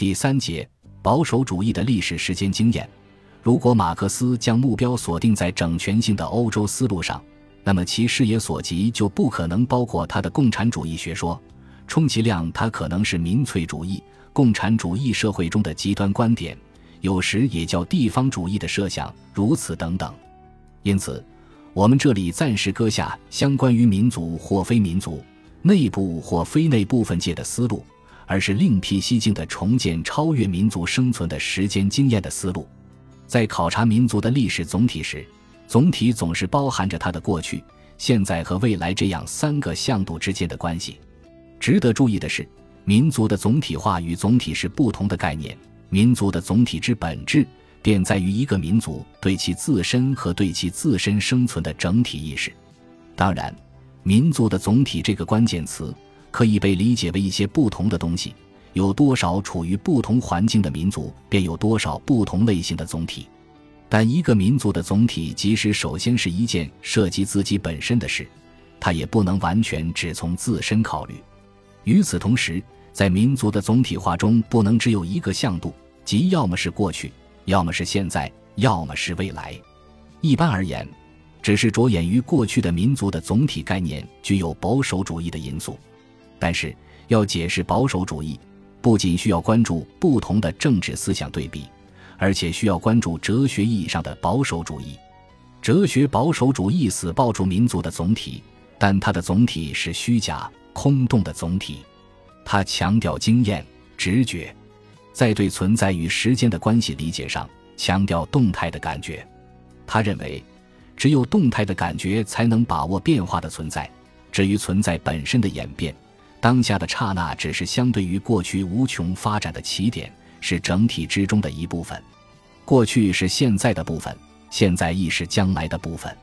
第三节，保守主义的历史时间经验。如果马克思将目标锁定在整全性的欧洲思路上，那么其视野所及就不可能包括他的共产主义学说，充其量他可能是民粹主义、共产主义社会中的极端观点，有时也叫地方主义的设想，如此等等。因此，我们这里暂时搁下相关于民族或非民族、内部或非内部分界的思路，而是另辟蹊径的重建超越民族生存的时间经验的思路。在考察民族的历史总体时，总体总是包含着它的过去、现在和未来这样三个向度之间的关系。值得注意的是，民族的总体化与总体是不同的概念。民族的总体之本质，便在于一个民族对其自身和对其自身生存的整体意识。当然，民族的总体这个关键词可以被理解为一些不同的东西。有多少处于不同环境的民族，便有多少不同类型的总体。但一个民族的总体，即使首先是一件涉及自己本身的事，它也不能完全只从自身考虑。与此同时，在民族的总体化中，不能只有一个向度，即要么是过去，要么是现在，要么是未来。一般而言，只是着眼于过去的民族的总体概念具有保守主义的因素。但是，要解释保守主义，不仅需要关注不同的政治思想对比。而且需要关注哲学意义上的保守主义。哲学保守主义死抱住民族的总体，但它的总体是虚假、空洞的总体。它强调经验、直觉，在对存在与时间的关系理解上强调动态的感觉。他认为，只有动态的感觉才能把握变化的存在。至于存在本身的演变，当下的刹那只是相对于过去无穷发展的起点。是整体之中的一部分，过去是现在的部分，现在亦是将来的部分。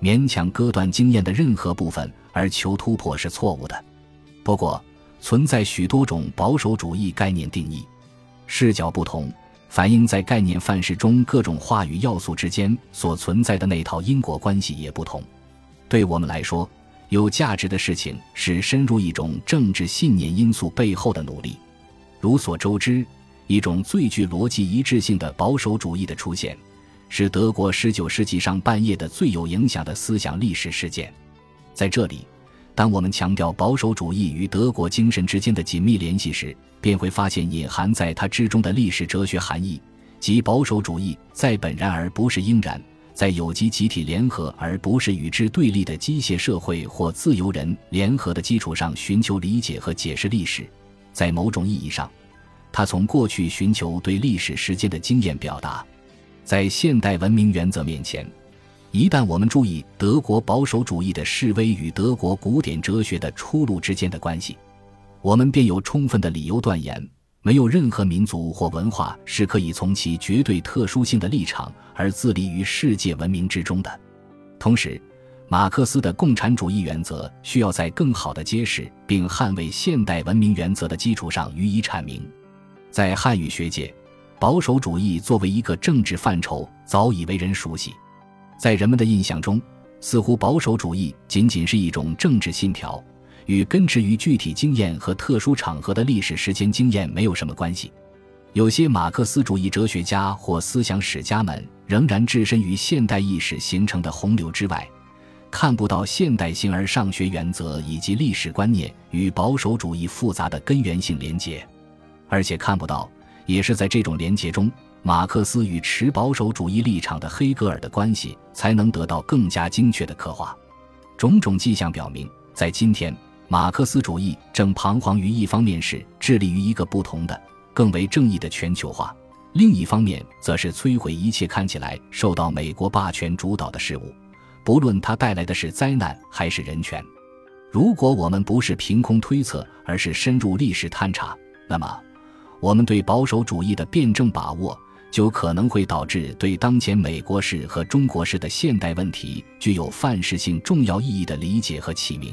勉强割断经验的任何部分而求突破是错误的。不过，存在许多种保守主义概念定义，视角不同，反映在概念范式中各种话语要素之间所存在的那套因果关系也不同。对我们来说，有价值的事情是深入一种政治信念因素背后的努力。如所周知。一种最具逻辑一致性的保守主义的出现，是德国十九世纪上半叶的最有影响的思想历史事件。在这里，当我们强调保守主义与德国精神之间的紧密联系时，便会发现隐含在它之中的历史哲学含义，即保守主义在本然而不是应然，在有机集体联合而不是与之对立的机械社会或自由人联合的基础上寻求理解和解释历史，在某种意义上。他从过去寻求对历史时间的经验表达，在现代文明原则面前，一旦我们注意德国保守主义的示威与德国古典哲学的出路之间的关系，我们便有充分的理由断言，没有任何民族或文化是可以从其绝对特殊性的立场而自立于世界文明之中的。同时，马克思的共产主义原则需要在更好的揭示并捍卫现代文明原则的基础上予以阐明。在汉语学界，保守主义作为一个政治范畴早已为人熟悉。在人们的印象中，似乎保守主义仅仅是一种政治信条，与根植于具体经验和特殊场合的历史时间经验没有什么关系。有些马克思主义哲学家或思想史家们仍然置身于现代意识形成的洪流之外，看不到现代形而上学原则以及历史观念与保守主义复杂的根源性连结。而且看不到，也是在这种连结中，马克思与持保守主义立场的黑格尔的关系才能得到更加精确的刻画。种种迹象表明，在今天，马克思主义正彷徨于一方面是致力于一个不同的、更为正义的全球化，另一方面则是摧毁一切看起来受到美国霸权主导的事物，不论它带来的是灾难还是人权。如果我们不是凭空推测，而是深入历史探查，那么。我们对保守主义的辩证把握，就可能会导致对当前美国式和中国式的现代问题具有范式性重要意义的理解和启明。